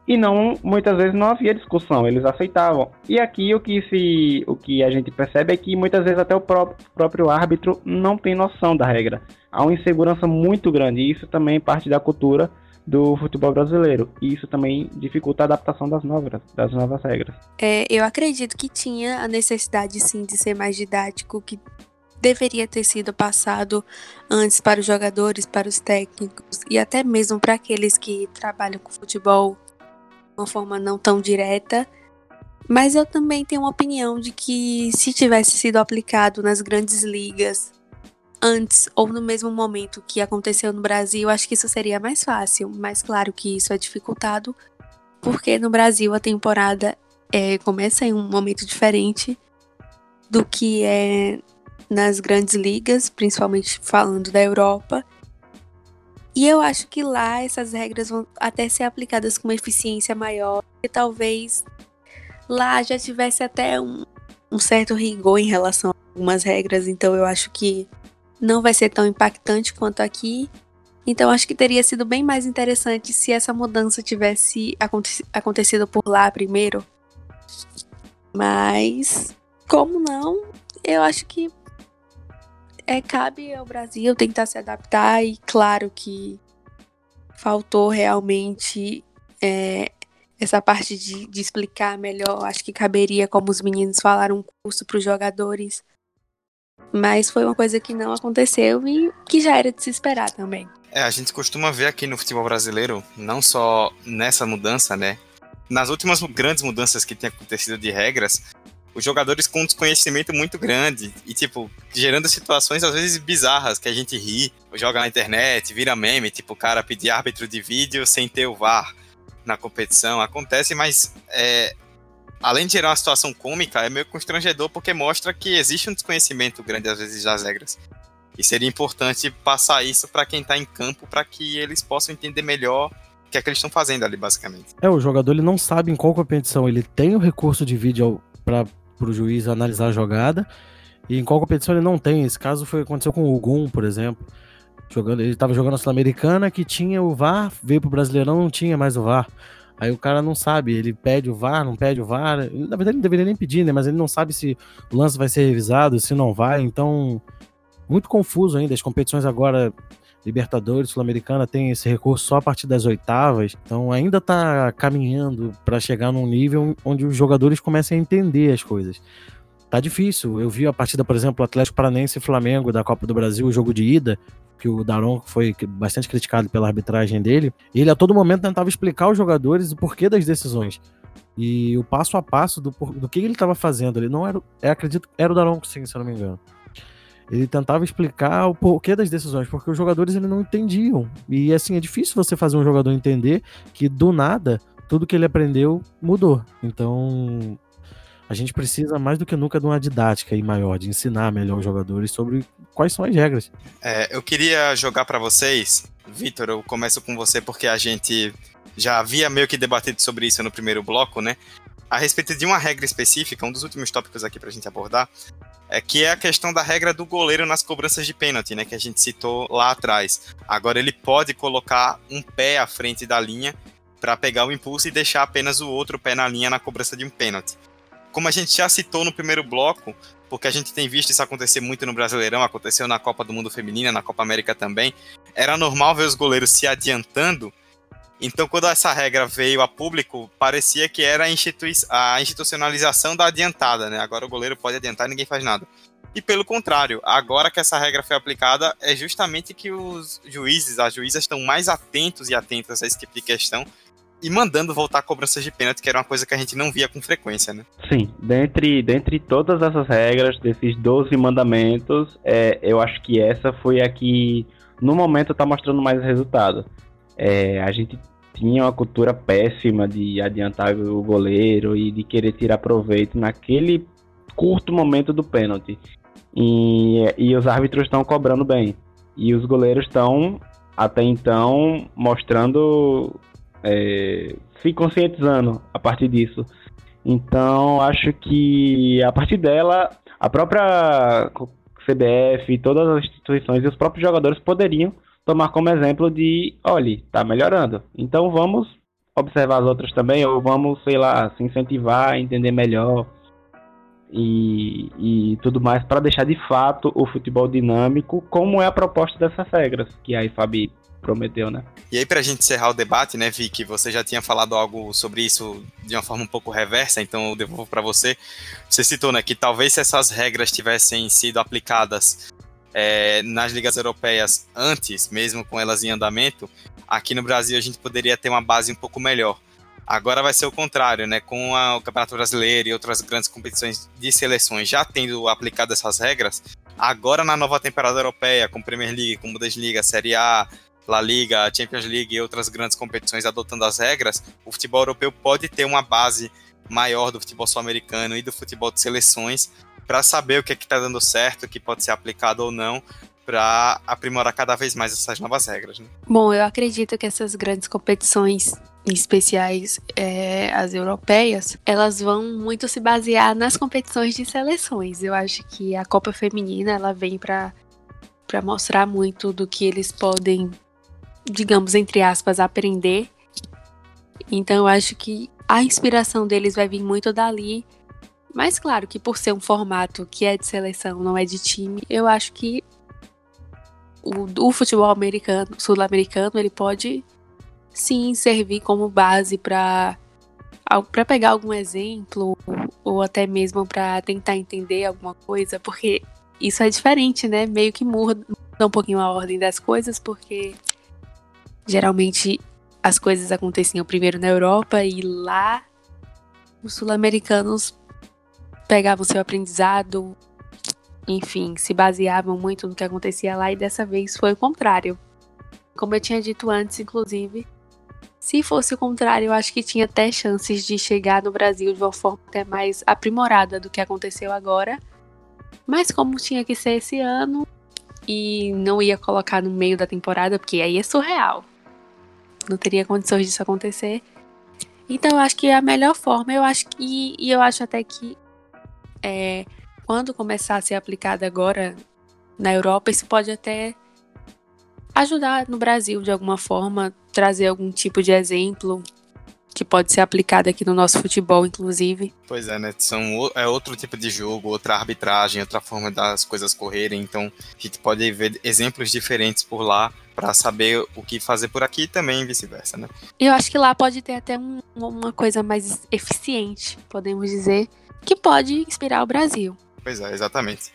E não, muitas vezes não havia discussão, eles aceitavam. E aqui o que se, o que a gente percebe é que muitas vezes até o próprio, próprio árbitro não tem noção da regra. Há uma insegurança muito grande e isso também é parte da cultura do futebol brasileiro. E isso também dificulta a adaptação das novas, das novas regras. É, eu acredito que tinha a necessidade sim de ser mais didático, que deveria ter sido passado antes para os jogadores, para os técnicos e até mesmo para aqueles que trabalham com futebol de uma forma não tão direta. Mas eu também tenho uma opinião de que se tivesse sido aplicado nas grandes ligas antes ou no mesmo momento que aconteceu no Brasil, acho que isso seria mais fácil. Mas claro que isso é dificultado, porque no Brasil a temporada é, começa em um momento diferente do que é nas grandes ligas, principalmente falando da Europa. E eu acho que lá essas regras vão até ser aplicadas com uma eficiência maior, e talvez lá já tivesse até um, um certo rigor em relação a algumas regras, então eu acho que não vai ser tão impactante quanto aqui. Então acho que teria sido bem mais interessante se essa mudança tivesse aconte acontecido por lá primeiro. Mas como não, eu acho que é, cabe ao Brasil tentar se adaptar e claro que faltou realmente é, essa parte de, de, explicar melhor. Acho que caberia, como os meninos falaram, um curso para os jogadores mas foi uma coisa que não aconteceu e que já era de se esperar também. É, a gente costuma ver aqui no futebol brasileiro, não só nessa mudança, né? Nas últimas grandes mudanças que tem acontecido de regras, os jogadores com um desconhecimento muito grande e, tipo, gerando situações às vezes bizarras que a gente ri, joga na internet, vira meme, tipo, o cara pedir árbitro de vídeo sem ter o VAR na competição. Acontece, mas é, além de gerar uma situação cômica, é meio constrangedor porque mostra que existe um desconhecimento grande às vezes das regras. E seria importante passar isso para quem está em campo para que eles possam entender melhor o que é que eles estão fazendo ali, basicamente. É, o jogador ele não sabe em qual competição ele tem o recurso de vídeo para o juiz analisar a jogada e em qual competição ele não tem. Esse caso foi aconteceu com o Gum, por exemplo. Jogando, ele estava jogando a Sul-Americana que tinha o VAR, veio pro Brasileirão, não tinha mais o VAR. Aí o cara não sabe, ele pede o VAR, não pede o VAR. Na verdade, ele não deveria nem pedir, né? Mas ele não sabe se o lance vai ser revisado, se não vai. Então, muito confuso ainda. As competições agora, Libertadores, Sul-Americana, tem esse recurso só a partir das oitavas. Então, ainda tá caminhando para chegar num nível onde os jogadores comecem a entender as coisas. Tá difícil. Eu vi a partida, por exemplo, Atlético Paranense e Flamengo da Copa do Brasil, o jogo de ida que o Daron foi bastante criticado pela arbitragem dele, ele a todo momento tentava explicar aos jogadores o porquê das decisões. E o passo a passo do, do que ele estava fazendo. Ele não era. É, acredito era o Daron, sim, se eu não me engano. Ele tentava explicar o porquê das decisões, porque os jogadores ele não entendiam. E assim, é difícil você fazer um jogador entender que do nada tudo que ele aprendeu mudou. Então, a gente precisa mais do que nunca de uma didática aí maior, de ensinar melhor os jogadores sobre quais são as regras. É, eu queria jogar para vocês, Vitor, eu começo com você porque a gente já havia meio que debatido sobre isso no primeiro bloco, né? A respeito de uma regra específica, um dos últimos tópicos aqui para a gente abordar, é que é a questão da regra do goleiro nas cobranças de pênalti, né? Que a gente citou lá atrás. Agora ele pode colocar um pé à frente da linha para pegar o impulso e deixar apenas o outro pé na linha na cobrança de um pênalti como a gente já citou no primeiro bloco, porque a gente tem visto isso acontecer muito no Brasileirão, aconteceu na Copa do Mundo Feminina, na Copa América também, era normal ver os goleiros se adiantando. Então, quando essa regra veio a público, parecia que era a, institui a institucionalização da adiantada, né? Agora o goleiro pode adiantar e ninguém faz nada. E pelo contrário, agora que essa regra foi aplicada, é justamente que os juízes, as juízas estão mais atentos e atentas a esse tipo de questão e mandando voltar cobranças de pênalti, que era uma coisa que a gente não via com frequência, né? Sim, dentre, dentre todas essas regras, desses 12 mandamentos, é, eu acho que essa foi a que, no momento, está mostrando mais resultado. É, a gente tinha uma cultura péssima de adiantar o goleiro e de querer tirar proveito naquele curto momento do pênalti. E, e os árbitros estão cobrando bem. E os goleiros estão, até então, mostrando é, se conscientizando a partir disso. Então, acho que a partir dela, a própria CBF, todas as instituições e os próprios jogadores poderiam tomar como exemplo de, olhe, tá melhorando. Então vamos observar as outras também, ou vamos, sei lá, se incentivar, entender melhor e, e tudo mais, para deixar de fato o futebol dinâmico, como é a proposta dessas regras que a IFAB prometeu, né? E aí, pra gente encerrar o debate, né, Vicky, você já tinha falado algo sobre isso de uma forma um pouco reversa, então eu devolvo para você. Você citou, né, que talvez se essas regras tivessem sido aplicadas é, nas ligas europeias antes, mesmo com elas em andamento, aqui no Brasil a gente poderia ter uma base um pouco melhor. Agora vai ser o contrário, né? Com a, o Campeonato Brasileiro e outras grandes competições de seleções já tendo aplicado essas regras, agora na nova temporada europeia, com Premier League, com Bundesliga, Série A, La Liga, Champions League e outras grandes competições adotando as regras, o futebol europeu pode ter uma base maior do futebol sul-americano e do futebol de seleções para saber o que é está dando certo, o que pode ser aplicado ou não, para aprimorar cada vez mais essas novas regras. Né? Bom, eu acredito que essas grandes competições especiais, é, as europeias, elas vão muito se basear nas competições de seleções. Eu acho que a Copa Feminina ela vem para para mostrar muito do que eles podem, digamos entre aspas, aprender. Então eu acho que a inspiração deles vai vir muito dali mas claro que por ser um formato que é de seleção, não é de time, eu acho que o, o futebol americano, sul-americano, ele pode sim servir como base para para pegar algum exemplo ou até mesmo para tentar entender alguma coisa, porque isso é diferente, né? Meio que muda um pouquinho a ordem das coisas, porque geralmente as coisas aconteciam primeiro na Europa e lá os sul-americanos pegavam seu aprendizado, enfim, se baseavam muito no que acontecia lá e dessa vez foi o contrário. Como eu tinha dito antes, inclusive, se fosse o contrário, eu acho que tinha até chances de chegar no Brasil de uma forma até mais aprimorada do que aconteceu agora. Mas como tinha que ser esse ano e não ia colocar no meio da temporada, porque aí é surreal. Não teria condições disso acontecer. Então eu acho que é a melhor forma, eu acho que e eu acho até que é, quando começar a ser aplicada agora na Europa, isso pode até ajudar no Brasil de alguma forma, trazer algum tipo de exemplo que pode ser aplicado aqui no nosso futebol, inclusive. Pois é, né? São, é outro tipo de jogo, outra arbitragem, outra forma das coisas correrem. Então, a gente pode ver exemplos diferentes por lá para saber o que fazer por aqui e também vice-versa, né? Eu acho que lá pode ter até um, uma coisa mais eficiente, podemos dizer, que pode inspirar o Brasil. Pois é, exatamente.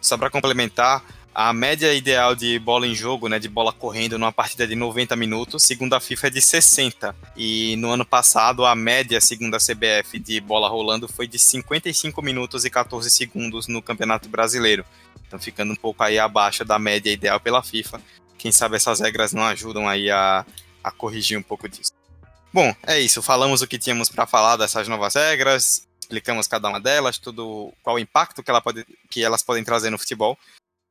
Só para complementar, a média ideal de bola em jogo, né, de bola correndo numa partida de 90 minutos, segundo a FIFA é de 60. E no ano passado a média, segundo a CBF, de bola rolando foi de 55 minutos e 14 segundos no Campeonato Brasileiro. Então ficando um pouco aí abaixo da média ideal pela FIFA. Quem sabe essas regras não ajudam aí a, a corrigir um pouco disso. Bom, é isso. Falamos o que tínhamos para falar dessas novas regras explicamos cada uma delas, tudo qual o impacto que, ela pode, que elas podem trazer no futebol.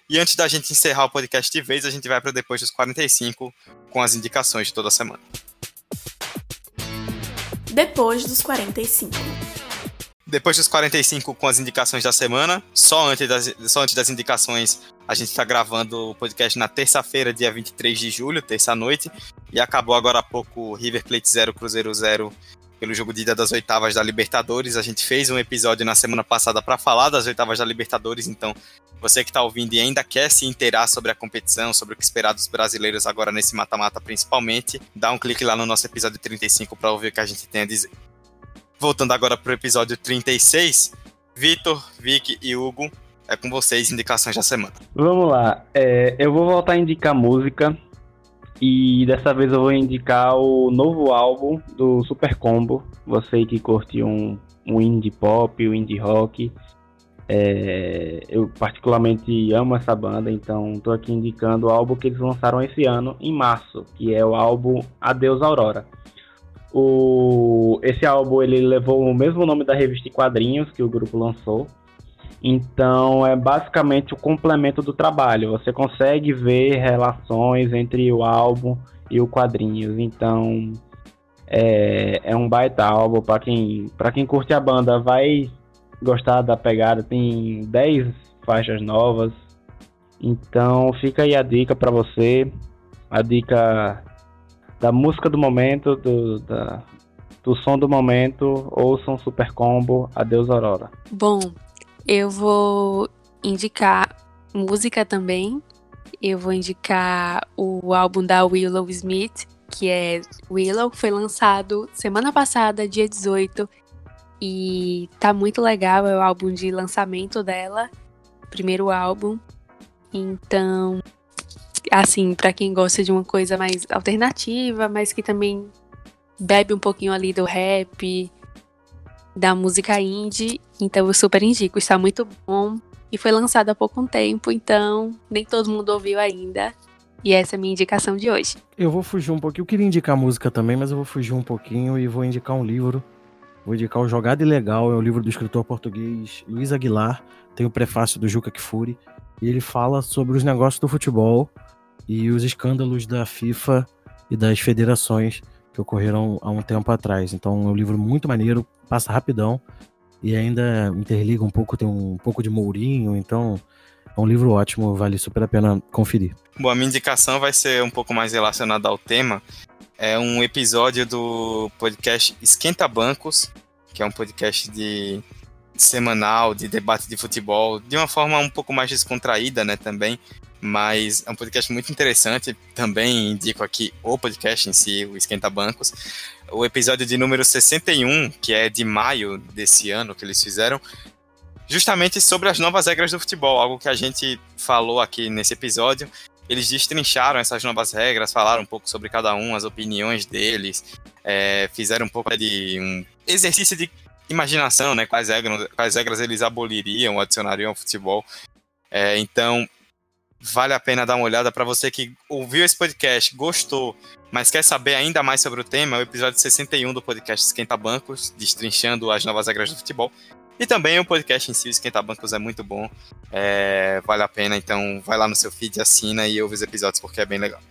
E antes da gente encerrar o podcast de vez, a gente vai para depois dos 45 com as indicações de toda semana. Depois dos 45. Depois dos 45 com as indicações da semana, só antes das, só antes das indicações, a gente está gravando o podcast na terça-feira, dia 23 de julho, terça-noite, e acabou agora há pouco River Plate 0, Cruzeiro 0 pelo jogo de ida das oitavas da Libertadores. A gente fez um episódio na semana passada para falar das oitavas da Libertadores, então você que está ouvindo e ainda quer se inteirar sobre a competição, sobre o que esperar dos brasileiros agora nesse mata-mata principalmente, dá um clique lá no nosso episódio 35 para ouvir o que a gente tem a dizer. Voltando agora para o episódio 36, Vitor, Vic e Hugo, é com vocês indicações da semana. Vamos lá, é, eu vou voltar a indicar música e dessa vez eu vou indicar o novo álbum do Super Combo. Você que curte um, um indie pop, um indie rock. É, eu particularmente amo essa banda, então estou aqui indicando o álbum que eles lançaram esse ano, em março, que é o álbum Adeus Aurora. O, esse álbum ele levou o mesmo nome da revista quadrinhos que o grupo lançou, então é basicamente o complemento do trabalho. Você consegue ver relações entre o álbum e o quadrinhos. Então é, é um baita álbum para quem para quem curte a banda vai gostar da pegada. Tem 10 faixas novas. Então fica aí a dica para você, a dica da música do momento, do, da, do som do momento, ouçam Super Combo, Adeus Aurora. Bom, eu vou indicar música também. eu vou indicar o álbum da Willow Smith, que é Willow, foi lançado semana passada, dia 18, e tá muito legal, é o álbum de lançamento dela, primeiro álbum. Então, assim, para quem gosta de uma coisa mais alternativa, mas que também bebe um pouquinho ali do rap, da música indie, então eu super indico, está muito bom e foi lançado há pouco tempo, então nem todo mundo ouviu ainda. E essa é a minha indicação de hoje. Eu vou fugir um pouquinho. Eu queria indicar música também, mas eu vou fugir um pouquinho e vou indicar um livro. Vou indicar o Jogada Ilegal, é o livro do escritor português Luiz Aguilar. Tem o prefácio do Juca Kfouri. E ele fala sobre os negócios do futebol e os escândalos da FIFA e das federações que ocorreram há um tempo atrás. Então é um livro muito maneiro, passa rapidão e ainda interliga um pouco, tem um pouco de Mourinho, então é um livro ótimo, vale super a pena conferir. Bom, a minha indicação vai ser um pouco mais relacionada ao tema. É um episódio do podcast Esquenta Bancos, que é um podcast de semanal de debate de futebol, de uma forma um pouco mais descontraída, né, também, mas é um podcast muito interessante. Também indico aqui o podcast em si, o Esquenta Bancos. O episódio de número 61, que é de maio desse ano que eles fizeram, justamente sobre as novas regras do futebol, algo que a gente falou aqui nesse episódio. Eles destrincharam essas novas regras, falaram um pouco sobre cada um, as opiniões deles, é, fizeram um pouco de um exercício de imaginação, né? Quais regras, quais regras eles aboliriam, adicionariam ao futebol. É, então, vale a pena dar uma olhada para você que ouviu esse podcast, gostou, mas quer saber ainda mais sobre o tema, é o episódio 61 do podcast Esquenta Bancos, destrinchando as novas regras do futebol. E também o podcast em si, Esquenta Bancos, é muito bom, é, vale a pena, então vai lá no seu feed, assina e ouve os episódios porque é bem legal.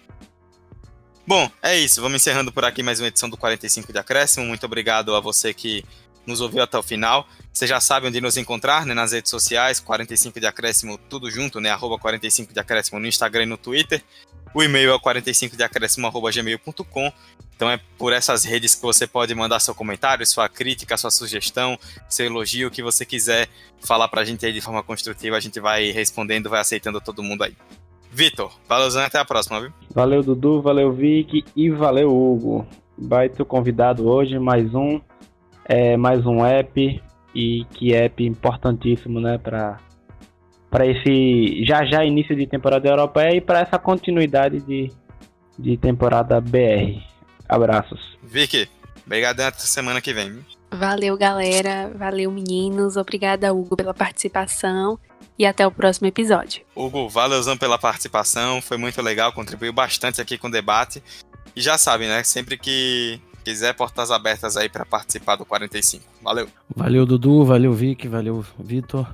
Bom, é isso, vamos encerrando por aqui mais uma edição do 45 de Acréscimo. Muito obrigado a você que nos ouviu até o final. Você já sabe onde nos encontrar, né? Nas redes sociais, 45 de acréscimo, tudo junto, né? Arroba 45 de acréscimo no Instagram e no Twitter. O e-mail é 45 de. Então é por essas redes que você pode mandar seu comentário, sua crítica, sua sugestão, seu elogio, o que você quiser falar pra gente aí de forma construtiva, a gente vai respondendo, vai aceitando todo mundo aí. Vitor, valeu, até a próxima, viu? Valeu, Dudu, valeu, Vic e valeu, Hugo. Vai ter convidado hoje, mais um é mais um app e que app importantíssimo, né, para para esse já já início de temporada europeia e para essa continuidade de, de temporada BR. Abraços. Vicky, obrigado até semana que vem. Valeu, galera. Valeu, meninos. Obrigada, Hugo, pela participação. E até o próximo episódio. Hugo, valeuzão pela participação. Foi muito legal, contribuiu bastante aqui com o debate. E já sabe, né? Sempre que quiser, portas abertas aí para participar do 45. Valeu. Valeu, Dudu, valeu, Vic, valeu, Vitor.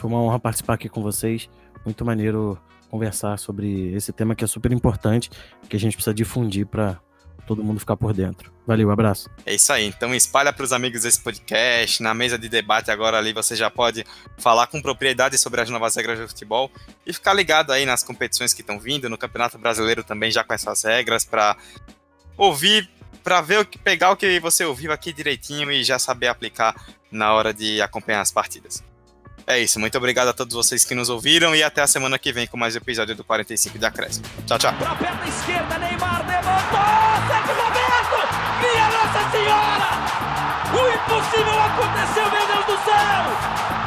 Foi uma honra participar aqui com vocês. Muito maneiro conversar sobre esse tema que é super importante, que a gente precisa difundir para todo mundo ficar por dentro. Valeu, abraço. É isso aí. Então espalha para os amigos esse podcast. Na mesa de debate agora ali você já pode falar com propriedade sobre as novas regras do futebol e ficar ligado aí nas competições que estão vindo, no Campeonato Brasileiro também já com essas regras para ouvir para ver o que pegar o que você ouviu aqui direitinho e já saber aplicar na hora de acompanhar as partidas. É isso, muito obrigado a todos vocês que nos ouviram e até a semana que vem com mais episódio do 45 de Acréscimo. Tchau, tchau. Pra perna esquerda, Neymar levantou! Minha Nossa Senhora! O impossível aconteceu, meu Deus do céu!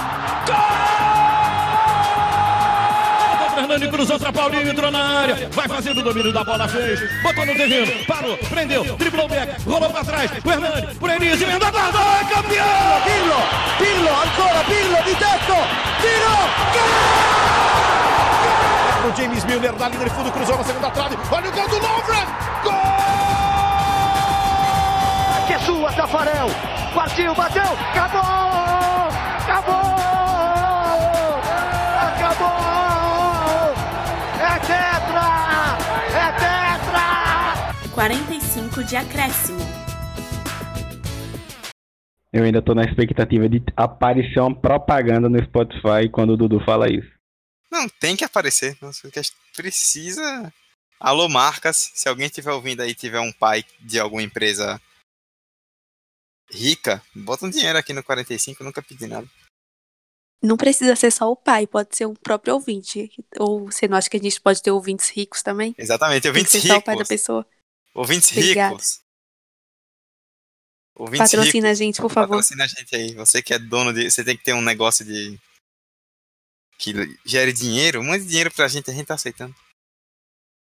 Fernando cruzou para Paulinho, entrou na área. Vai fazendo o domínio da bola, fez. Botou no terreno, parou, prendeu, driblou o back, rolou para trás. O Hernani, por Enis, emenda guarda, é campeão! Pirlo, Pirlo, ancora Pirlo di tetto, tiro, gol! O James Milner na linha de fundo, cruzou na segunda trave. Olha o gol do Lovren! Gol! Que é sua, Tafarel. Partiu, bateu! Acabou! Acabou! 45 de acréscimo. Eu ainda tô na expectativa de aparecer uma propaganda no Spotify quando o Dudu fala isso. Não, tem que aparecer. Nossa, precisa. Alô, marcas. Se alguém estiver ouvindo aí tiver um pai de alguma empresa rica, bota um dinheiro aqui no 45, nunca pedi nada. Não precisa ser só o pai, pode ser um próprio ouvinte. Ou você não acha que a gente pode ter ouvintes ricos também? Exatamente, Tem que ouvintes ser só o pai da ricos. pessoa. Ouvintes Obrigada. ricos. Ouvintes Patrocina a ricos. gente, por favor. Patrocina a gente aí. Você que é dono de. Você tem que ter um negócio de. que gere dinheiro. Um monte de dinheiro pra gente, a gente tá aceitando.